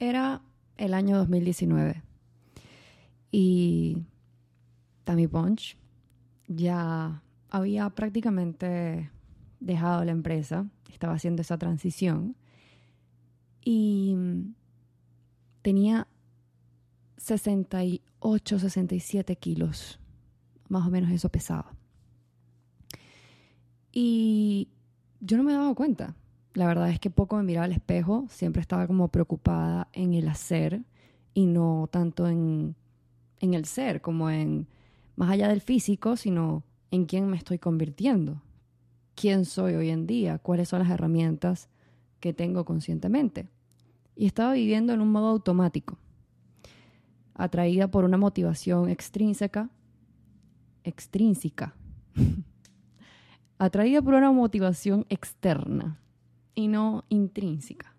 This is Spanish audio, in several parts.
Era el año 2019 y Tammy Punch ya había prácticamente dejado la empresa, estaba haciendo esa transición y tenía 68, 67 kilos, más o menos eso pesaba. Y yo no me daba cuenta. La verdad es que poco me miraba al espejo, siempre estaba como preocupada en el hacer y no tanto en, en el ser, como en más allá del físico, sino en quién me estoy convirtiendo, quién soy hoy en día, cuáles son las herramientas que tengo conscientemente. Y estaba viviendo en un modo automático, atraída por una motivación extrínseca, extrínseca, atraída por una motivación externa y no intrínseca.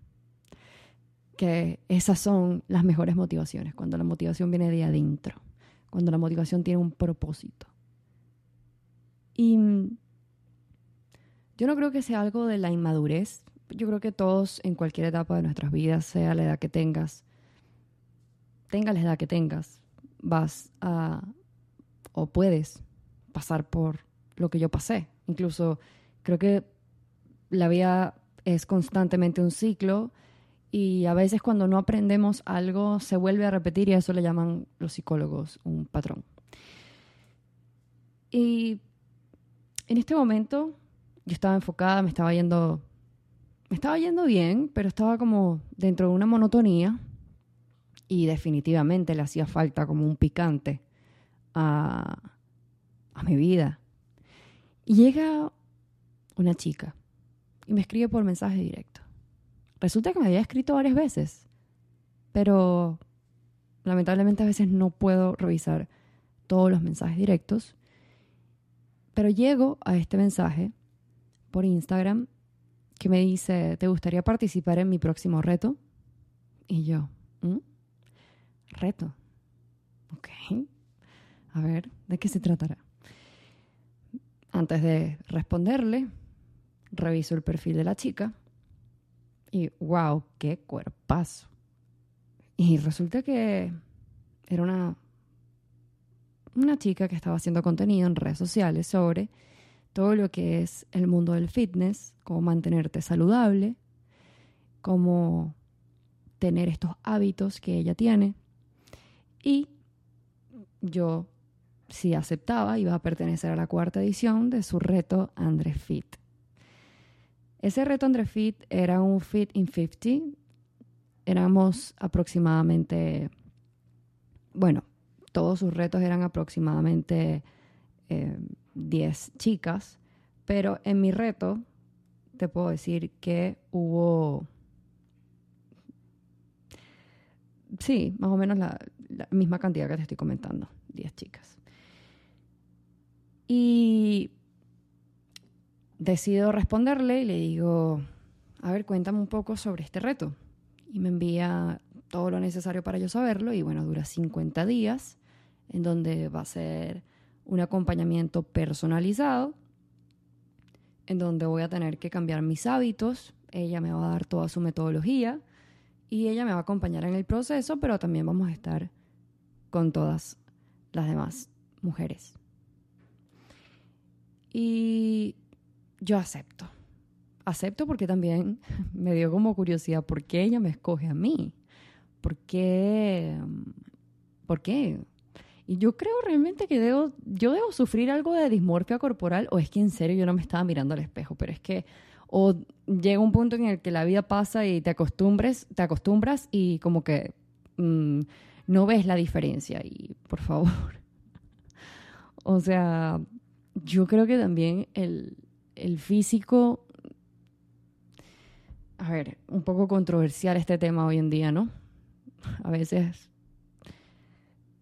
Que esas son las mejores motivaciones, cuando la motivación viene de adentro, cuando la motivación tiene un propósito. Y yo no creo que sea algo de la inmadurez. Yo creo que todos en cualquier etapa de nuestras vidas, sea la edad que tengas, tenga la edad que tengas, vas a o puedes pasar por lo que yo pasé. Incluso creo que la vida es constantemente un ciclo y a veces cuando no aprendemos algo se vuelve a repetir y a eso le llaman los psicólogos un patrón. Y en este momento yo estaba enfocada, me estaba yendo, me estaba yendo bien, pero estaba como dentro de una monotonía y definitivamente le hacía falta como un picante a, a mi vida. Y llega una chica y me escribe por mensaje directo. Resulta que me había escrito varias veces, pero lamentablemente a veces no puedo revisar todos los mensajes directos pero llego a este mensaje por Instagram que me dice, ¿te gustaría participar en mi próximo reto? Y yo, ¿Mm? reto. Ok. A ver, ¿de qué se tratará? Antes de responderle, reviso el perfil de la chica y wow, qué cuerpazo. Y resulta que era una una chica que estaba haciendo contenido en redes sociales sobre todo lo que es el mundo del fitness, cómo mantenerte saludable, cómo tener estos hábitos que ella tiene. Y yo, si aceptaba, iba a pertenecer a la cuarta edición de su reto Andre Fit. Ese reto Andre Fit era un Fit in 50. Éramos aproximadamente, bueno, todos sus retos eran aproximadamente 10 eh, chicas, pero en mi reto te puedo decir que hubo, sí, más o menos la, misma cantidad que te estoy comentando, 10 chicas. Y decido responderle y le digo, a ver, cuéntame un poco sobre este reto. Y me envía todo lo necesario para yo saberlo y bueno, dura 50 días en donde va a ser un acompañamiento personalizado, en donde voy a tener que cambiar mis hábitos, ella me va a dar toda su metodología y ella me va a acompañar en el proceso, pero también vamos a estar con todas las demás mujeres. Y yo acepto. Acepto porque también me dio como curiosidad por qué ella me escoge a mí. ¿Por qué? ¿Por qué? Y yo creo realmente que debo, yo debo sufrir algo de dismorfia corporal o es que en serio yo no me estaba mirando al espejo, pero es que o llega un punto en el que la vida pasa y te acostumbres, te acostumbras y como que mm, no ves la diferencia y por favor. o sea, yo creo que también el, el físico, a ver, un poco controversial este tema hoy en día, ¿no? A veces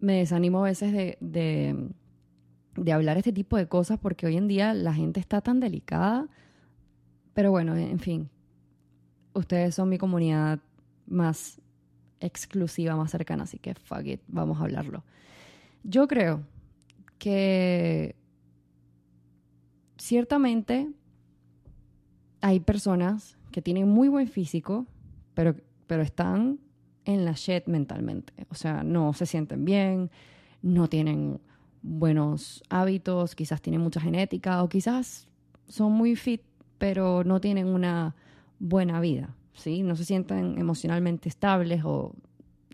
me desanimo a veces de, de, hablar este tipo de cosas porque hoy en día la gente está tan delicada. Pero bueno, en fin, ustedes son mi comunidad más exclusiva, más cercana, así que fuck it, vamos a hablarlo. Yo creo que ciertamente hay personas que tienen muy buen físico, pero, pero están en la shit mentalmente. O sea, no se sienten bien, no tienen buenos hábitos, quizás tienen mucha genética o quizás son muy fit, pero no tienen una buena vida, ¿sí? No se sienten emocionalmente estables o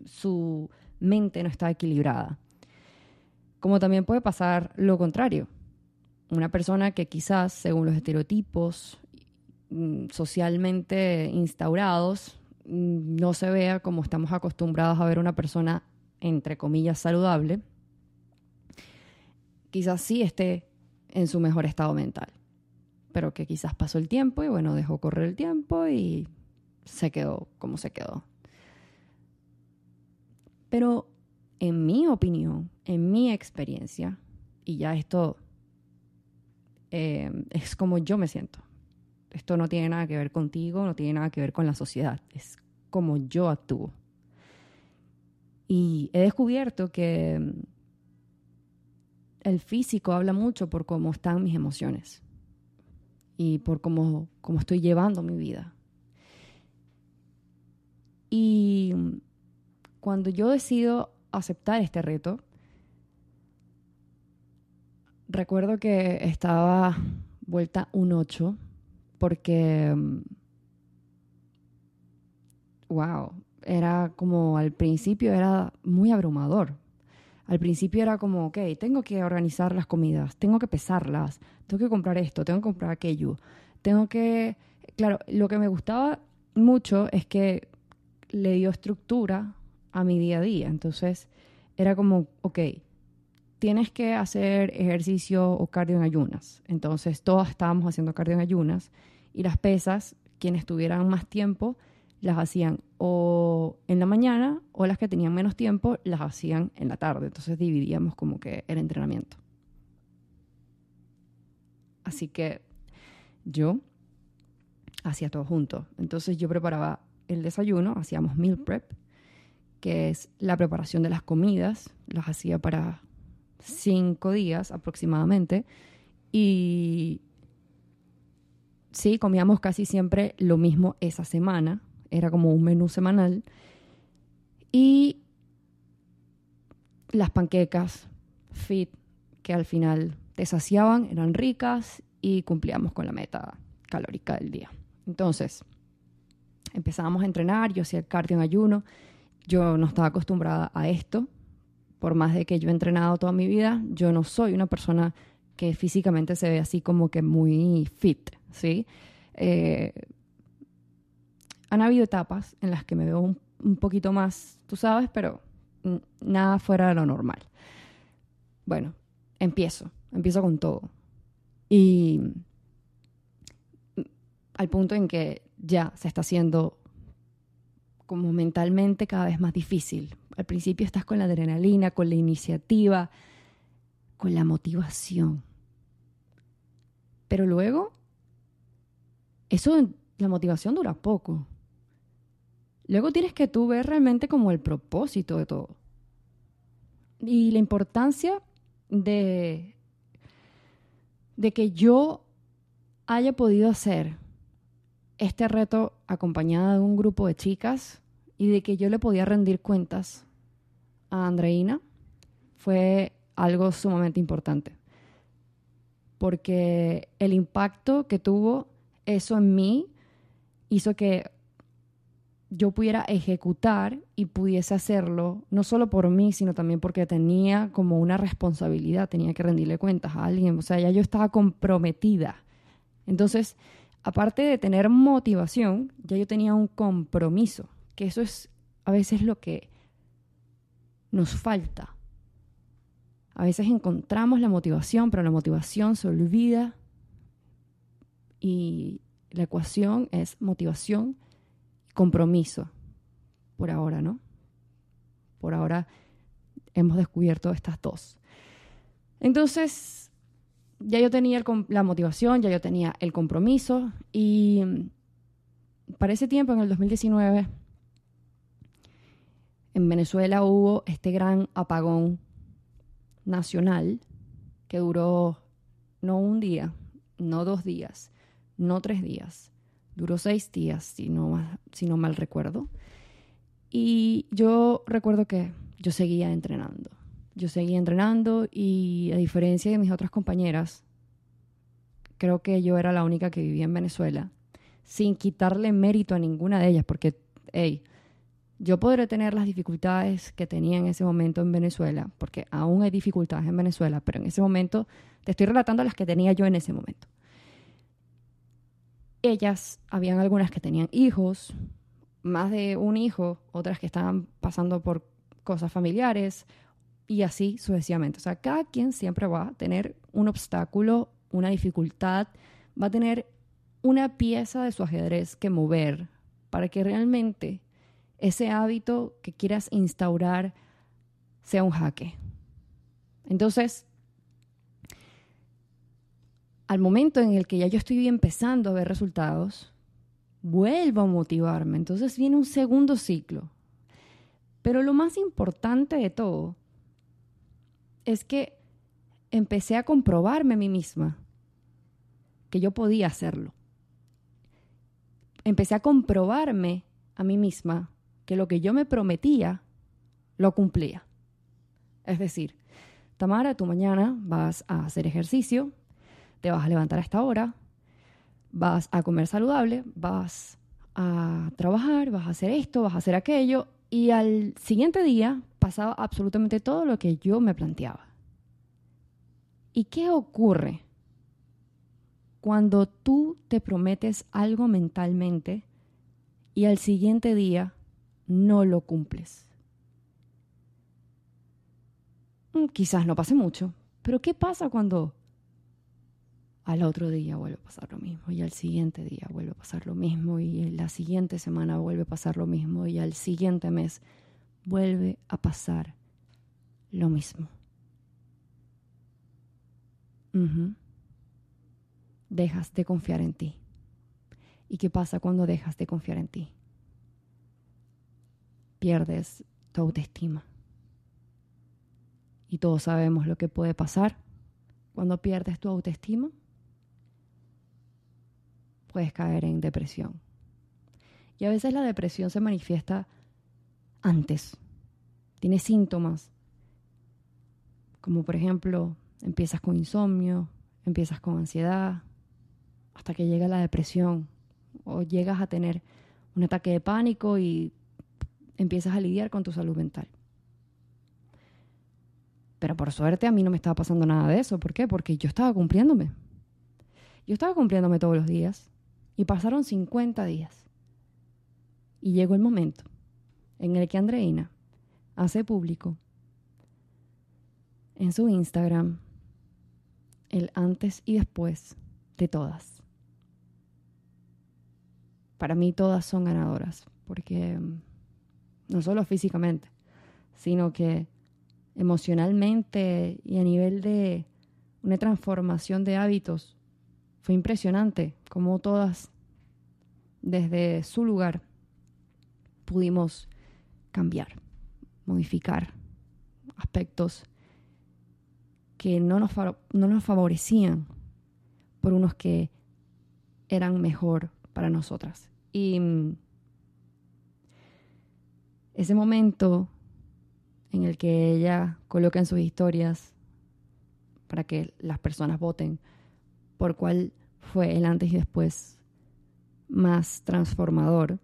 su mente no está equilibrada. Como también puede pasar lo contrario. Una persona que quizás, según los estereotipos mm, socialmente instaurados, mm, no se vea como estamos acostumbrados a ver una persona, entre comillas, saludable, quizás sí esté en su mejor estado mental, pero que quizás pasó el tiempo y bueno, dejó correr el tiempo y se quedó como se quedó. Pero en mi opinión, en mi experiencia, y ya esto eh, es como yo me siento. Esto no tiene nada que ver contigo, no tiene nada que ver con la sociedad, es como yo actúo. Y he descubierto que mm, el físico habla mucho por cómo están mis emociones y por cómo, cómo estoy llevando mi vida. Y mm, cuando yo decido aceptar este reto, recuerdo que estaba vuelta un 8 porque, wow, mm, era como al principio era muy abrumador. Al principio era como, ok, tengo que organizar las comidas, tengo que pesarlas, tengo que comprar esto, tengo que comprar aquello, tengo que... Claro, lo que me gustaba mucho es que le dio estructura a mi día a día. Entonces era como, ok, tienes que hacer ejercicio o cardio en ayunas. Entonces todas estábamos haciendo cardio en ayunas y las pesas, quienes tuvieran más tiempo, las hacían o en la mañana o las que tenían menos tiempo las hacían en la tarde. Entonces dividíamos como que el entrenamiento. Así que yo hacía todo junto. Entonces yo preparaba el desayuno, hacíamos meal prep, que es la preparación de las comidas. Las hacía para cinco días aproximadamente. Y sí, comíamos casi siempre lo mismo esa semana. Era como un menú semanal. Y las panquecas fit, que al final te saciaban, eran ricas y cumplíamos con la meta calórica del día. Entonces, empezábamos a entrenar, yo hacía el cardio en ayuno, yo no estaba acostumbrada a esto, por más de que yo he entrenado toda mi vida, yo no soy una persona que físicamente se ve así como que muy fit, ¿sí? Eh, han habido etapas en las que me veo un, un poquito más, tú sabes, pero nada fuera de lo normal. Bueno, empiezo, empiezo con todo. Y al punto en que ya se está haciendo como mentalmente cada vez más difícil. Al principio estás con la adrenalina, con la iniciativa, con la motivación. Pero luego, eso, la motivación dura poco. Luego tienes que tú ver realmente como el propósito de todo. Y la importancia de, de que yo haya podido hacer este reto acompañada de un grupo de chicas y de que yo le podía rendir cuentas a Andreina fue algo sumamente importante. Porque el impacto que tuvo eso en mí hizo que yo pudiera ejecutar y pudiese hacerlo, no solo por mí, sino también porque tenía como una responsabilidad, tenía que rendirle cuentas a alguien, o sea, ya yo estaba comprometida. Entonces, aparte de tener motivación, ya yo tenía un compromiso, que eso es a veces lo que nos falta. A veces encontramos la motivación, pero la motivación se olvida y la ecuación es motivación compromiso. Por ahora, ¿no? Por ahora hemos descubierto estas dos. Entonces, ya yo tenía la motivación, ya yo tenía el compromiso y mm, para ese tiempo, en el 2019, en Venezuela hubo este gran apagón nacional que duró no un día, no dos días, no tres días, duró seis días, si no, mal recuerdo. Y yo recuerdo que yo seguía entrenando. Yo seguía entrenando y a diferencia de mis otras compañeras, creo que yo era la única que vivía en Venezuela, sin quitarle mérito a ninguna de ellas, porque, hey, yo podré tener las dificultades que tenía en ese momento en Venezuela, porque aún hay dificultades en Venezuela, pero en ese momento te estoy relatando las que tenía yo en ese momento. Ellas, habían algunas que tenían hijos, más de un hijo, otras que estaban pasando por cosas familiares y así sucesivamente. O sea, cada quien siempre va a tener un obstáculo, una dificultad, va a tener una pieza de su ajedrez que mover para que realmente ese hábito que quieras instaurar sea un jaque. Entonces, al momento en el que ya yo estoy empezando a ver resultados, vuelvo a motivarme. Entonces viene un segundo ciclo. Pero lo más importante de todo es que empecé a comprobarme a mí misma que yo podía hacerlo. Empecé a comprobarme a mí misma que lo que yo me prometía lo cumplía. Es decir, Tamara, tú mañana vas a hacer ejercicio, te vas a levantar a esta hora, vas a comer saludable, vas a trabajar, vas a hacer esto, vas a hacer aquello, y al siguiente día pasaba absolutamente todo lo que yo me planteaba. ¿Y qué ocurre cuando tú te prometes algo mentalmente y al siguiente día no lo cumples. Mm, quizás no pase mucho, pero ¿qué pasa cuando al otro día vuelve a pasar lo mismo y al siguiente día vuelve a pasar lo mismo y la siguiente semana vuelve a pasar lo mismo y al siguiente mes vuelve a pasar lo mismo? Dejas de confiar en ti. ¿Y qué pasa cuando dejas de confiar en ti? Pierdes tu autoestima. Y todos sabemos lo que puede pasar cuando pierdes tu autoestima. Puedes caer en depresión. Y a veces la depresión se manifiesta antes. Tiene síntomas. Como por ejemplo, empiezas con insomnio, empiezas con ansiedad, hasta que llega la depresión. O llegas a tener un ataque de pánico y empiezas a lidiar con tu salud mental. Pero por suerte a mí no me estaba pasando nada de eso. ¿Por qué? Porque yo estaba cumpliéndome. Yo estaba cumpliéndome todos los días y pasaron 50 días. Y llegó el momento en el que Andreina hace público en su Instagram el antes y después de todas. Para mí todas son ganadoras porque no solo físicamente, sino que emocionalmente y a nivel de una transformación de hábitos. Fue impresionante como todas, desde su lugar, pudimos cambiar, modificar aspectos que no nos, no nos favorecían por unos que eran mejor para nosotras. Y mm, ese momento en el que ella coloca en sus historias para que las personas voten por cuál fue el antes y después más transformador,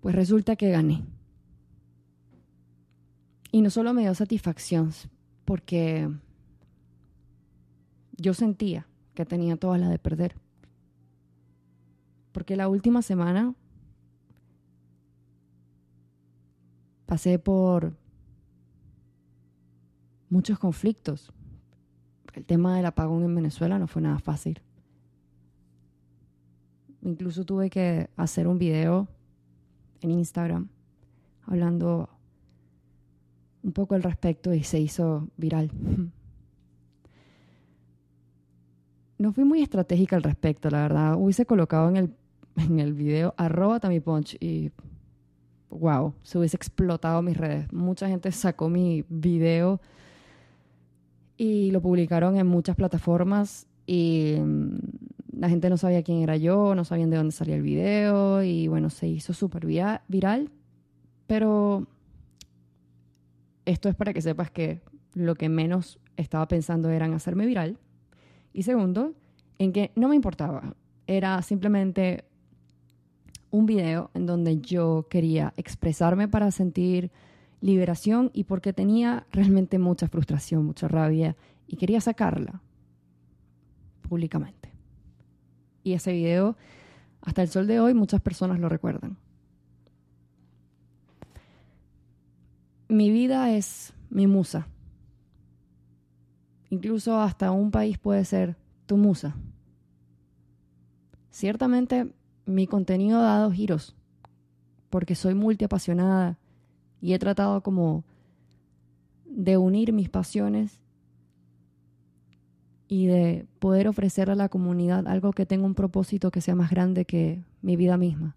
pues resulta que gané. Y no solo me dio satisfacción, porque yo sentía que tenía todas las de perder. Porque la última semana pasé por muchos conflictos. El tema del apagón en Venezuela no fue nada fácil. Incluso tuve que hacer un video en Instagram hablando un poco al respecto y se hizo viral. No fui muy estratégica al respecto, la verdad. Hubiese colocado en el, en el video arroba tamipunch y wow, se hubiese explotado mis redes. Mucha gente sacó mi video y lo publicaron en muchas plataformas y mm, la gente no sabía quién era yo, no sabían de dónde salía el video y bueno, se hizo súper viral. Pero esto es para que sepas que lo que menos estaba pensando era en hacerme viral. Y segundo, en que no me importaba. Era simplemente un video en donde yo quería expresarme para sentir liberación y porque tenía realmente mucha frustración, mucha rabia y quería sacarla públicamente. Y ese video, hasta el sol de hoy, muchas personas lo recuerdan. Mi vida es mi musa. Incluso hasta un país puede ser tu musa. Ciertamente mi contenido ha dado giros, porque soy multiapasionada y he tratado como de unir mis pasiones y de poder ofrecer a la comunidad algo que tenga un propósito que sea más grande que mi vida misma.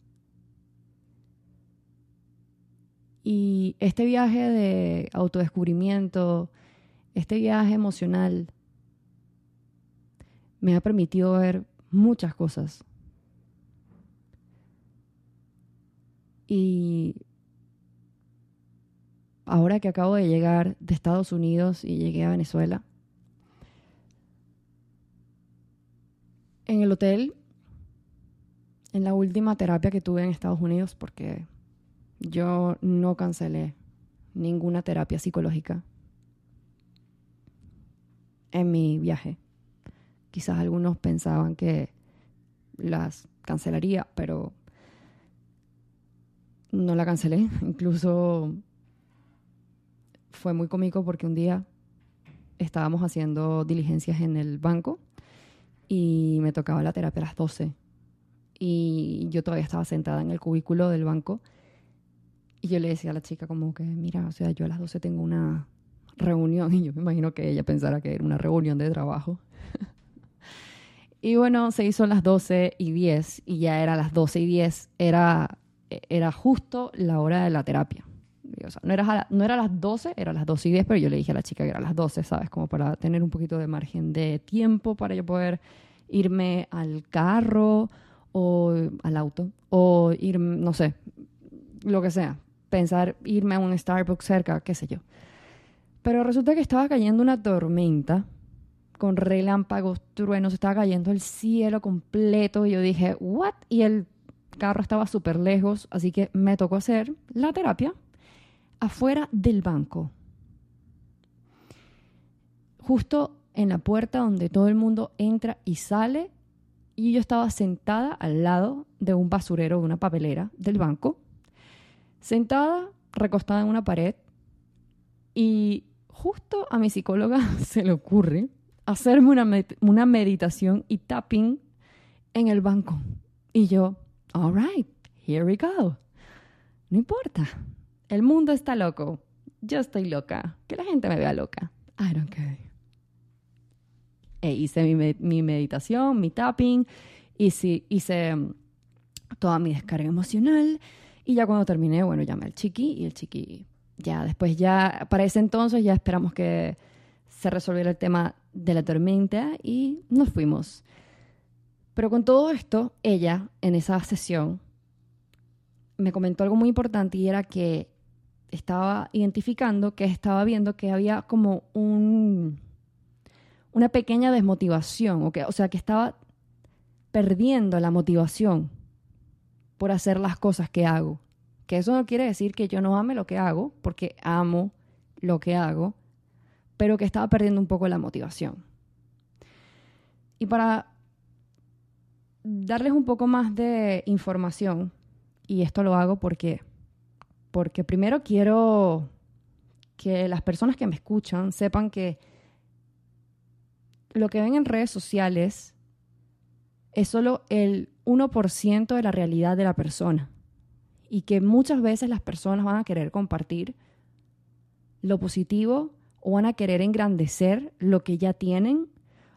Y este viaje de autodescubrimiento, este viaje emocional, me ha permitido ver muchas cosas. Y ahora que acabo de llegar de Estados Unidos y llegué a Venezuela, en el hotel, en la última terapia que tuve en Estados Unidos, porque yo no cancelé ninguna terapia psicológica en mi viaje. Quizás algunos pensaban que las cancelaría, pero no la cancelé. Incluso fue muy cómico porque un día estábamos haciendo diligencias en el banco y me tocaba la terapia a las 12. Y yo todavía estaba sentada en el cubículo del banco y yo le decía a la chica como que, mira, o sea, yo a las 12 tengo una reunión y yo me imagino que ella pensara que era una reunión de trabajo. y bueno, se hizo las 12 y 10 y ya era las 12 y 10, era, era justo la hora de la terapia. No era, no era las 12, era las 12 y 10, pero yo le dije a la chica que era las 12, ¿sabes? Como para tener un poquito de margen de tiempo para yo poder irme al carro o al auto o ir, no sé, lo que sea. Pensar irme a un Starbucks cerca, qué sé yo. Pero resulta que estaba cayendo una tormenta con relámpagos, truenos, estaba cayendo el cielo completo y yo dije, ¿what? Y el carro estaba súper lejos, así que me tocó hacer la terapia afuera del banco. Justo en la puerta donde todo el mundo entra y sale y yo estaba sentada al lado de un basurero, de una papelera del banco, sentada, recostada en una pared y justo a mi psicóloga se le ocurre hacerme una, una meditación y tapping en el banco. Y yo, all right, here we go. No importa. El mundo está loco. Yo estoy loca. Que la gente me vea loca. I don't care. E hice mi, meditación, mi tapping, hice, hice mm, toda mi descarga emocional. Y ya cuando terminé, bueno, llamé al chiqui y el chiqui ya después ya, para ese entonces ya esperamos que se resolviera el tema de la tormenta y nos fuimos. Pero con todo esto, ella en esa sesión me comentó algo muy importante y era que estaba identificando, que estaba viendo que había como un, una pequeña desmotivación, o, que, o sea, que estaba perdiendo la motivación por hacer las cosas que hago. Que eso no quiere decir que yo no ame lo que hago, porque amo lo que hago, pero que estaba perdiendo un poco la motivación. Y para darles un poco más de información, y esto lo hago porque, porque primero quiero que las personas que me escuchan sepan que lo que ven en redes sociales es solo el 1% de la realidad de la persona. Y que muchas veces las personas van a querer compartir lo positivo o van a querer engrandecer lo que ya tienen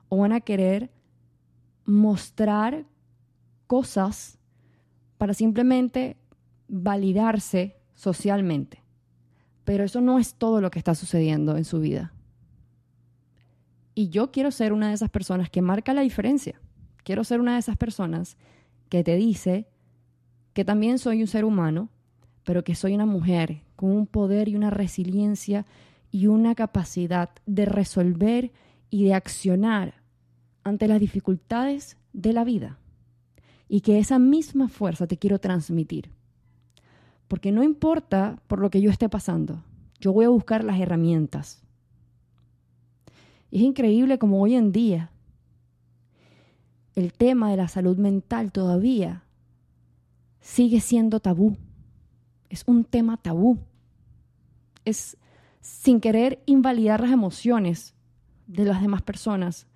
o van a querer mostrar cosas para simplemente validarse socialmente. Pero eso no es todo lo que está sucediendo en su vida. Y yo quiero ser una de esas personas que marca la diferencia, quiero ser una de esas personas que te dice que también soy un ser humano, pero que soy una mujer con un poder y una resiliencia y una capacidad de resolver y de accionar ante las dificultades de la vida. Y que esa misma fuerza te quiero transmitir. Porque no importa por lo que yo esté pasando, yo voy a buscar las herramientas. es increíble como hoy en día el tema de la salud mental todavía sigue siendo tabú. Es un tema tabú. Es sin querer invalidar las emociones de las demás personas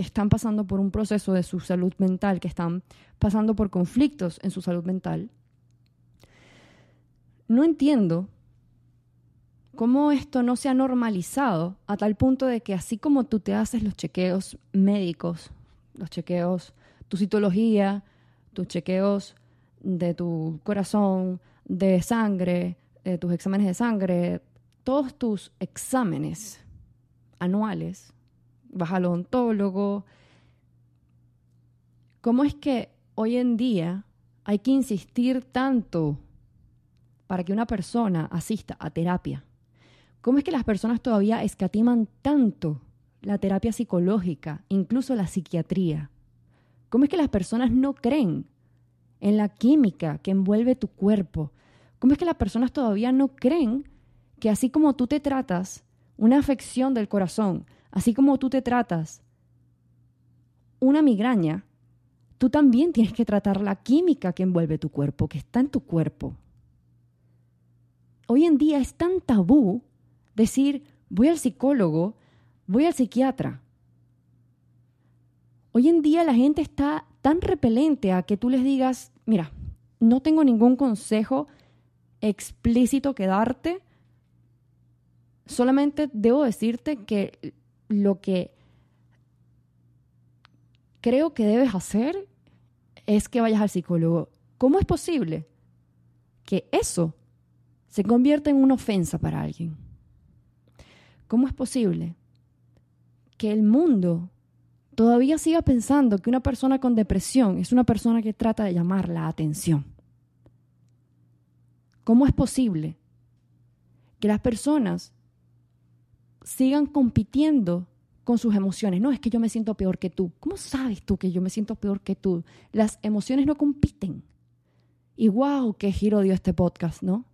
están pasando por un proceso de su salud mental, que están pasando por conflictos en su salud mental. No entiendo cómo esto no se ha normalizado a tal punto de que así como tú te haces los chequeos médicos, los chequeos, tu citología, tus chequeos de tu corazón, de sangre, de tus exámenes de sangre, todos tus exámenes anuales, vas al odontólogo. ¿Cómo es que hoy en día hay que insistir tanto para que una persona asista a terapia? ¿Cómo es que las personas todavía escatiman tanto la terapia psicológica, incluso la psiquiatría? ¿Cómo es que las personas no creen en la química que envuelve tu cuerpo? ¿Cómo es que las personas todavía no creen que así como tú te tratas una afección del corazón, así como tú te tratas una migraña, tú también tienes que tratar la química que envuelve tu cuerpo, que está en tu cuerpo. Hoy en día es tan tabú decir, voy al psicólogo, voy al psiquiatra. Hoy en día la gente está tan repelente a que tú les digas, mira, no tengo ningún consejo explícito que darte, solamente debo decirte que lo que creo que debes hacer es que vayas al psicólogo. ¿Cómo es posible que eso se convierta en una ofensa para alguien? ¿Cómo es posible que el mundo todavía siga pensando que una persona con depresión es una persona que trata de llamar la atención? ¿Cómo es posible que las personas sigan compitiendo con sus emociones. No, es que yo me siento peor que tú. ¿Cómo sabes tú que yo me siento peor que tú? Las emociones no compiten. Y wow, qué giro dio este podcast, ¿no?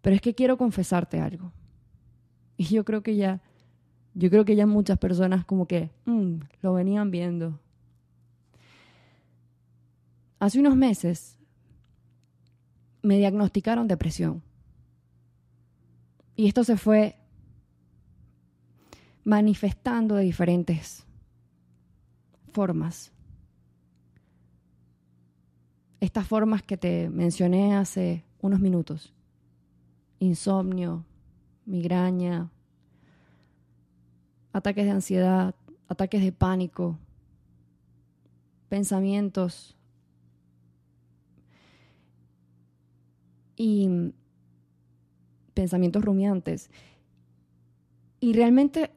Pero es que quiero confesarte algo. Y yo creo que ya, yo creo que ya muchas personas como que mm, lo venían viendo. Hace unos meses me diagnosticaron depresión. Y esto se fue manifestando de diferentes formas. Estas formas que te mencioné hace unos minutos. Insomnio, migraña, ataques de ansiedad, ataques de pánico, pensamientos y pensamientos rumiantes. Y realmente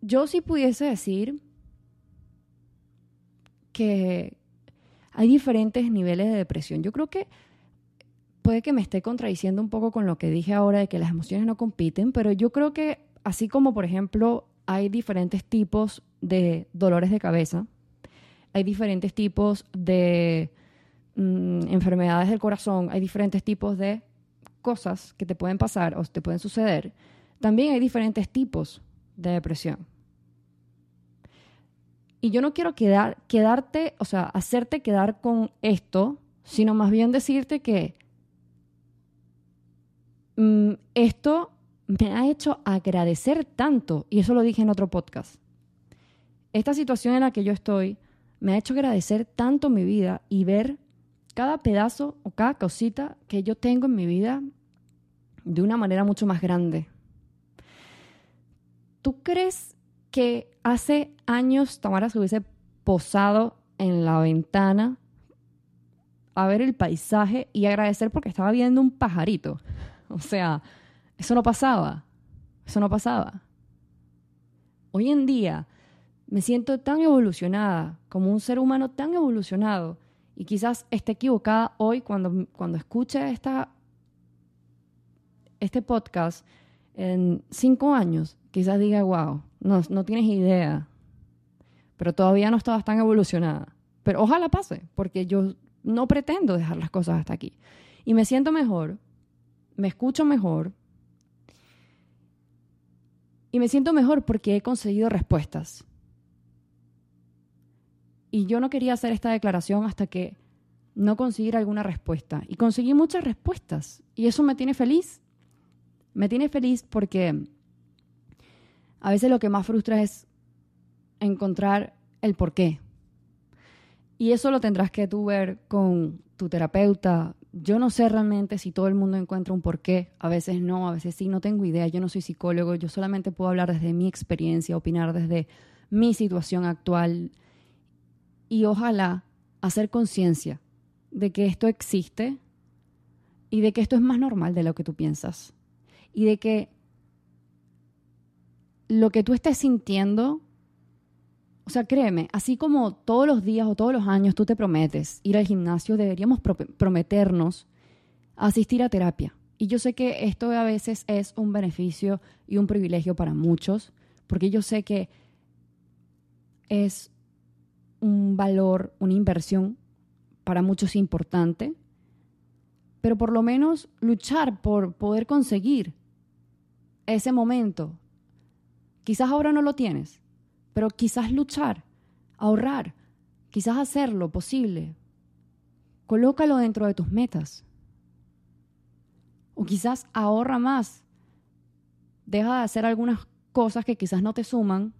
yo sí pudiese decir que hay diferentes niveles de depresión. Yo creo que puede que me esté contradiciendo un poco con lo que dije ahora de que las emociones no compiten, pero yo creo que así como por ejemplo hay diferentes tipos de dolores de cabeza, hay diferentes tipos de mm, enfermedades del corazón, hay diferentes tipos de cosas que te pueden pasar o te pueden suceder, también hay diferentes tipos de depresión. Y yo no quiero quedar, quedarte, o sea, hacerte quedar con esto, sino más bien decirte que mm, esto me ha hecho agradecer tanto, y eso lo dije en otro podcast. Esta situación en la que yo estoy me ha hecho agradecer tanto mi vida y ver cada pedazo o cada cosita que yo tengo en mi vida de una manera mucho más grande. ¿Tú crees que hace años Tamara se hubiese posado en la ventana a ver el paisaje y agradecer porque estaba viendo un pajarito? O sea, eso no pasaba. Eso no pasaba. Hoy en día Me siento tan evolucionada, como un ser humano tan evolucionado. Y quizás esté equivocada hoy cuando, cuando escuche esta, este podcast en cinco años. Quizás diga, wow, no, no tienes idea. Pero todavía no estabas tan evolucionada. Pero ojalá pase, porque yo no pretendo dejar las cosas hasta aquí. Y me siento mejor, me escucho mejor. Y me siento mejor porque he conseguido respuestas. Y yo no quería hacer esta declaración hasta que no conseguir alguna respuesta. Y conseguí muchas respuestas. Y eso me tiene feliz. Me tiene feliz porque a veces lo que más frustra es encontrar el por qué. Y eso lo tendrás que tú ver con tu terapeuta. Yo no sé realmente si todo el mundo encuentra un porqué. A veces no, a veces sí, no tengo idea. Yo no soy psicólogo, yo solamente puedo hablar desde mi experiencia, opinar desde mi situación actual y ojalá hacer conciencia de que esto existe y de que esto es más normal de lo que tú piensas y de que lo que tú estés sintiendo, o sea, créeme, así como todos los días o todos los años tú te prometes ir al gimnasio, deberíamos prometernos asistir a terapia. Y yo sé que esto a veces es un beneficio y un privilegio para muchos, porque yo sé que es un valor, una inversión para muchos importante, pero por lo menos luchar por poder conseguir ese momento. Quizás ahora no lo tienes, pero quizás luchar, ahorrar, quizás hacer lo posible. Colócalo dentro de tus metas. O quizás ahorra más. Deja de hacer algunas cosas que quizás no te suman,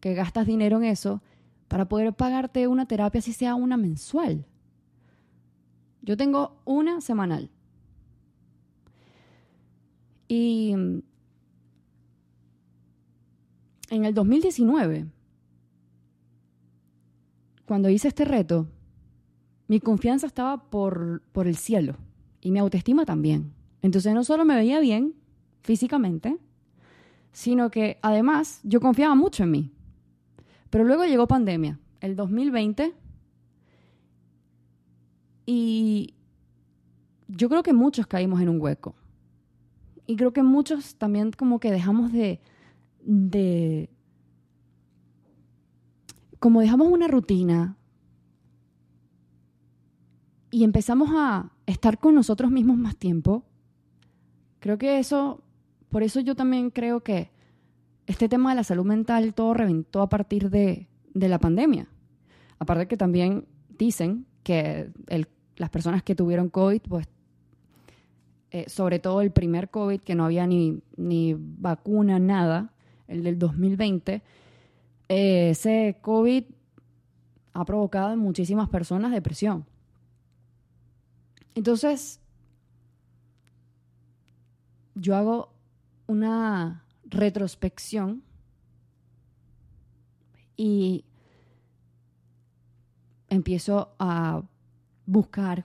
que gastas dinero en eso para poder pagarte una terapia si sea una mensual. Yo tengo una semanal. Y en el 2019, cuando hice este reto, mi confianza estaba por, por el cielo y mi autoestima también. Entonces no solo me veía bien físicamente, sino que además yo confiaba mucho en mí. Pero luego llegó pandemia, el 2020, y yo creo que muchos caímos en un hueco. Y creo que muchos también como que dejamos de, de como dejamos una rutina y empezamos a estar con nosotros mismos más tiempo, creo que eso, por eso yo también creo que este tema de la salud mental todo reventó a partir de, la pandemia. Aparte que también dicen que las personas que tuvieron COVID, pues eh, sobre todo el primer COVID, que no había ni, ni vacuna, nada, el del 2020, eh, ese COVID ha provocado en muchísimas personas depresión. Entonces, yo hago una retrospección y empiezo a buscar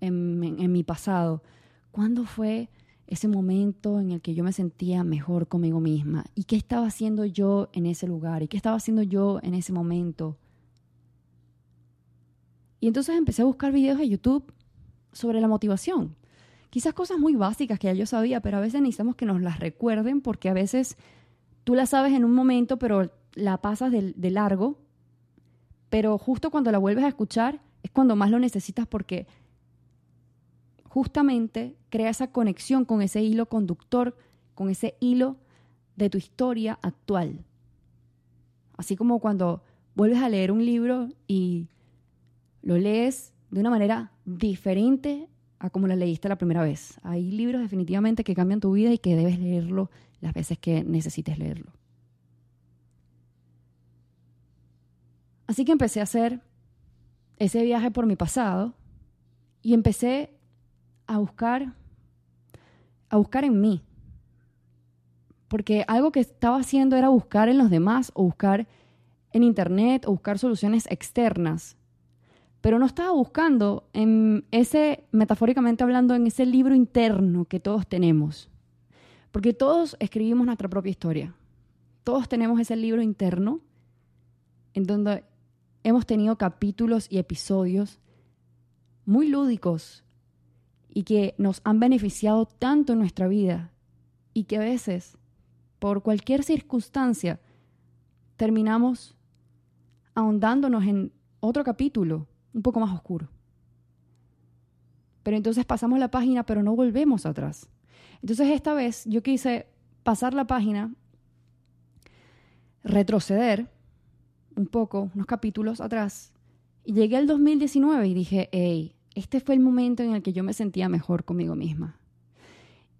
en, mi pasado cuándo fue ese momento en el que yo me sentía mejor conmigo misma y qué estaba haciendo yo en ese lugar y qué estaba haciendo yo en ese momento. Y entonces empecé a buscar videos de YouTube sobre la motivación quizás cosas muy básicas que ya yo sabía, pero a veces necesitamos que nos las recuerden porque a veces tú las sabes en un momento, pero la pasas de, de largo, pero justo cuando la vuelves a escuchar es cuando más lo necesitas porque justamente crea esa conexión con ese hilo conductor, con ese hilo de tu historia actual. Así como cuando vuelves a leer un libro y lo lees de una manera diferente a como la leíste la primera vez. Hay libros definitivamente que cambian tu vida y que debes leerlo las veces que necesites leerlo. Así que empecé a hacer ese viaje por mi pasado y empecé a buscar a buscar en mí. Porque algo que estaba haciendo era buscar en los demás o buscar en internet o buscar soluciones externas pero no estaba buscando en ese, metafóricamente hablando, en ese libro interno que todos tenemos. Porque todos escribimos nuestra propia historia. Todos tenemos ese libro interno en donde hemos tenido capítulos y episodios muy lúdicos y que nos han beneficiado tanto en nuestra vida y que a veces, por cualquier circunstancia, terminamos ahondándonos en otro capítulo un poco más oscuro. Pero entonces pasamos la página, pero no volvemos atrás. Entonces esta vez yo quise pasar la página, retroceder un poco, unos capítulos atrás, y llegué al 2019 y dije, hey, este fue el momento en el que yo me sentía mejor conmigo misma.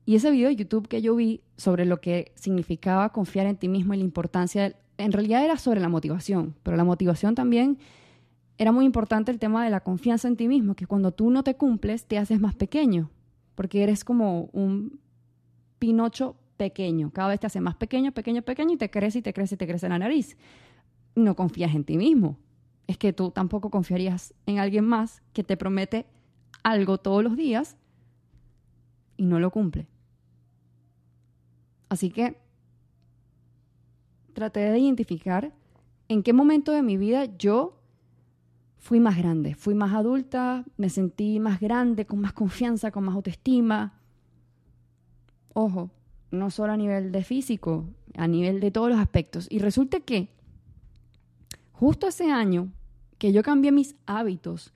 Y ese video de YouTube que yo vi sobre lo que significaba confiar en ti mismo y la importancia, en realidad era sobre la motivación, pero la motivación también era muy importante el tema de la confianza en ti mismo, que cuando tú no te cumples te haces más pequeño, porque eres como un pinocho pequeño, cada vez te hace más pequeño, pequeño, pequeño y te crece y te crece y te crece la nariz. No confías en ti mismo. Es que tú tampoco confiarías en alguien más que te promete algo todos los días y no lo cumple. Así que traté de identificar en qué momento de mi vida yo fui más grande, fui más adulta, me sentí más grande, con más confianza, con más autoestima. Ojo, no solo a nivel de físico, a nivel de todos los aspectos. Y resulta que justo ese año que yo cambié mis hábitos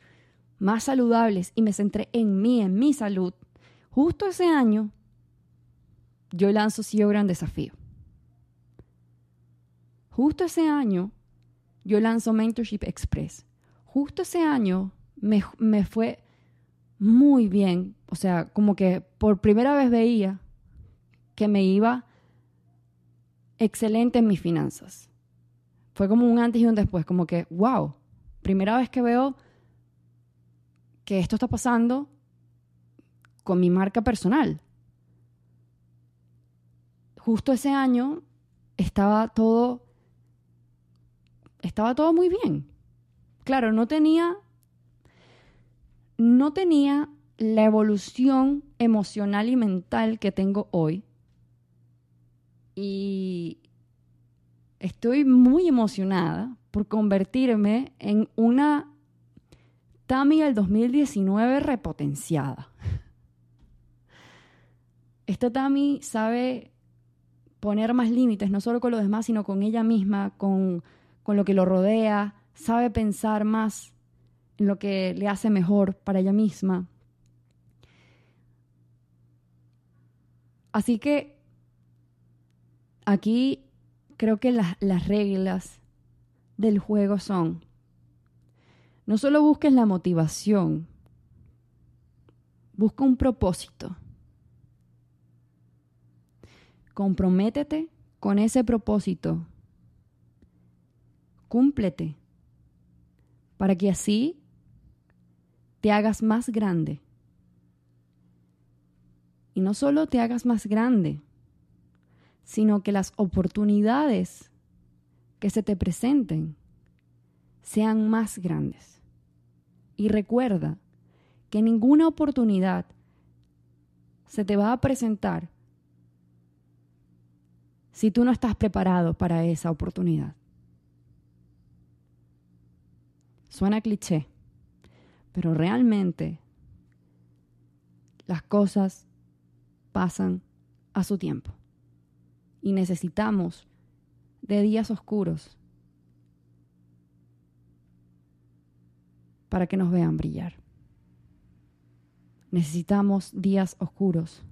más saludables y me centré en mí, en mi salud, justo ese año yo lanzo CEO Gran Desafío. Justo ese año yo lanzo Mentorship Express justo ese año me, me fue muy bien. O sea, como que por primera vez veía que me iba excelente en mis finanzas. Fue como un antes y un después, como que, wow, primera vez que veo que esto está pasando con mi marca personal. Justo ese año estaba todo estaba todo muy bien claro, no tenía, no tenía la evolución emocional y mental que tengo hoy. Y estoy muy emocionada por convertirme en una Tami del 2019 repotenciada. Esta Tami sabe poner más límites, no solo con los demás, sino con ella misma, con, con lo que lo rodea, sabe pensar más en lo que le hace mejor para ella misma. Así que aquí creo que las, las reglas del juego son, no solo busques la motivación, busca un propósito. Comprométete con ese propósito. Cúmplete para que así te hagas más grande. Y no solo te hagas más grande, sino que las oportunidades que se te presenten sean más grandes. Y recuerda que ninguna oportunidad se te va a presentar si tú no estás preparado para esa oportunidad. Suena cliché, pero realmente las cosas pasan a su tiempo y necesitamos de días oscuros para que nos vean brillar. Necesitamos días oscuros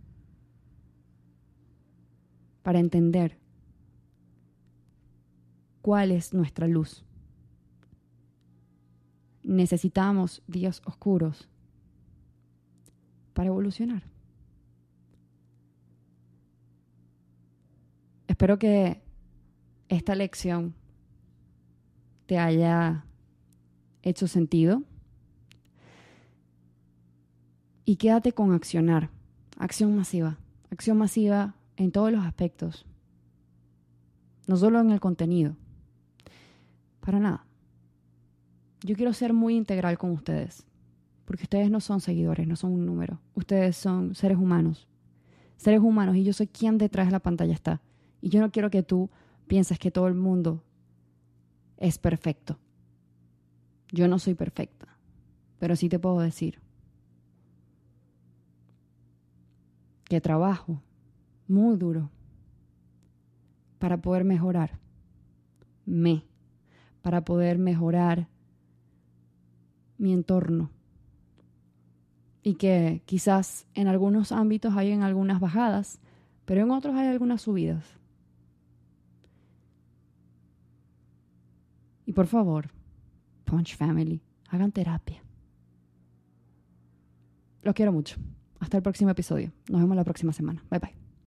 para entender cuál es nuestra luz necesitamos días oscuros para evolucionar. Espero que esta lección te haya hecho sentido. Y quédate con accionar, acción masiva, acción masiva en todos los aspectos, no solo en el contenido, para nada. Yo quiero ser muy integral con ustedes, porque ustedes no son seguidores, no son un número. Ustedes son seres humanos. Seres humanos y yo soy quien detrás de la pantalla está. Y yo no quiero que tú pienses que todo el mundo es perfecto. Yo no soy perfecta, pero sí te puedo decir que trabajo muy duro para poder mejorar me, para poder mejorar mi entorno. Y que quizás en algunos ámbitos hay algunas bajadas, pero en otros hay algunas subidas. Y por favor, Punch Family, hagan terapia. Los quiero mucho. Hasta el próximo episodio. Nos vemos la próxima semana. Bye bye.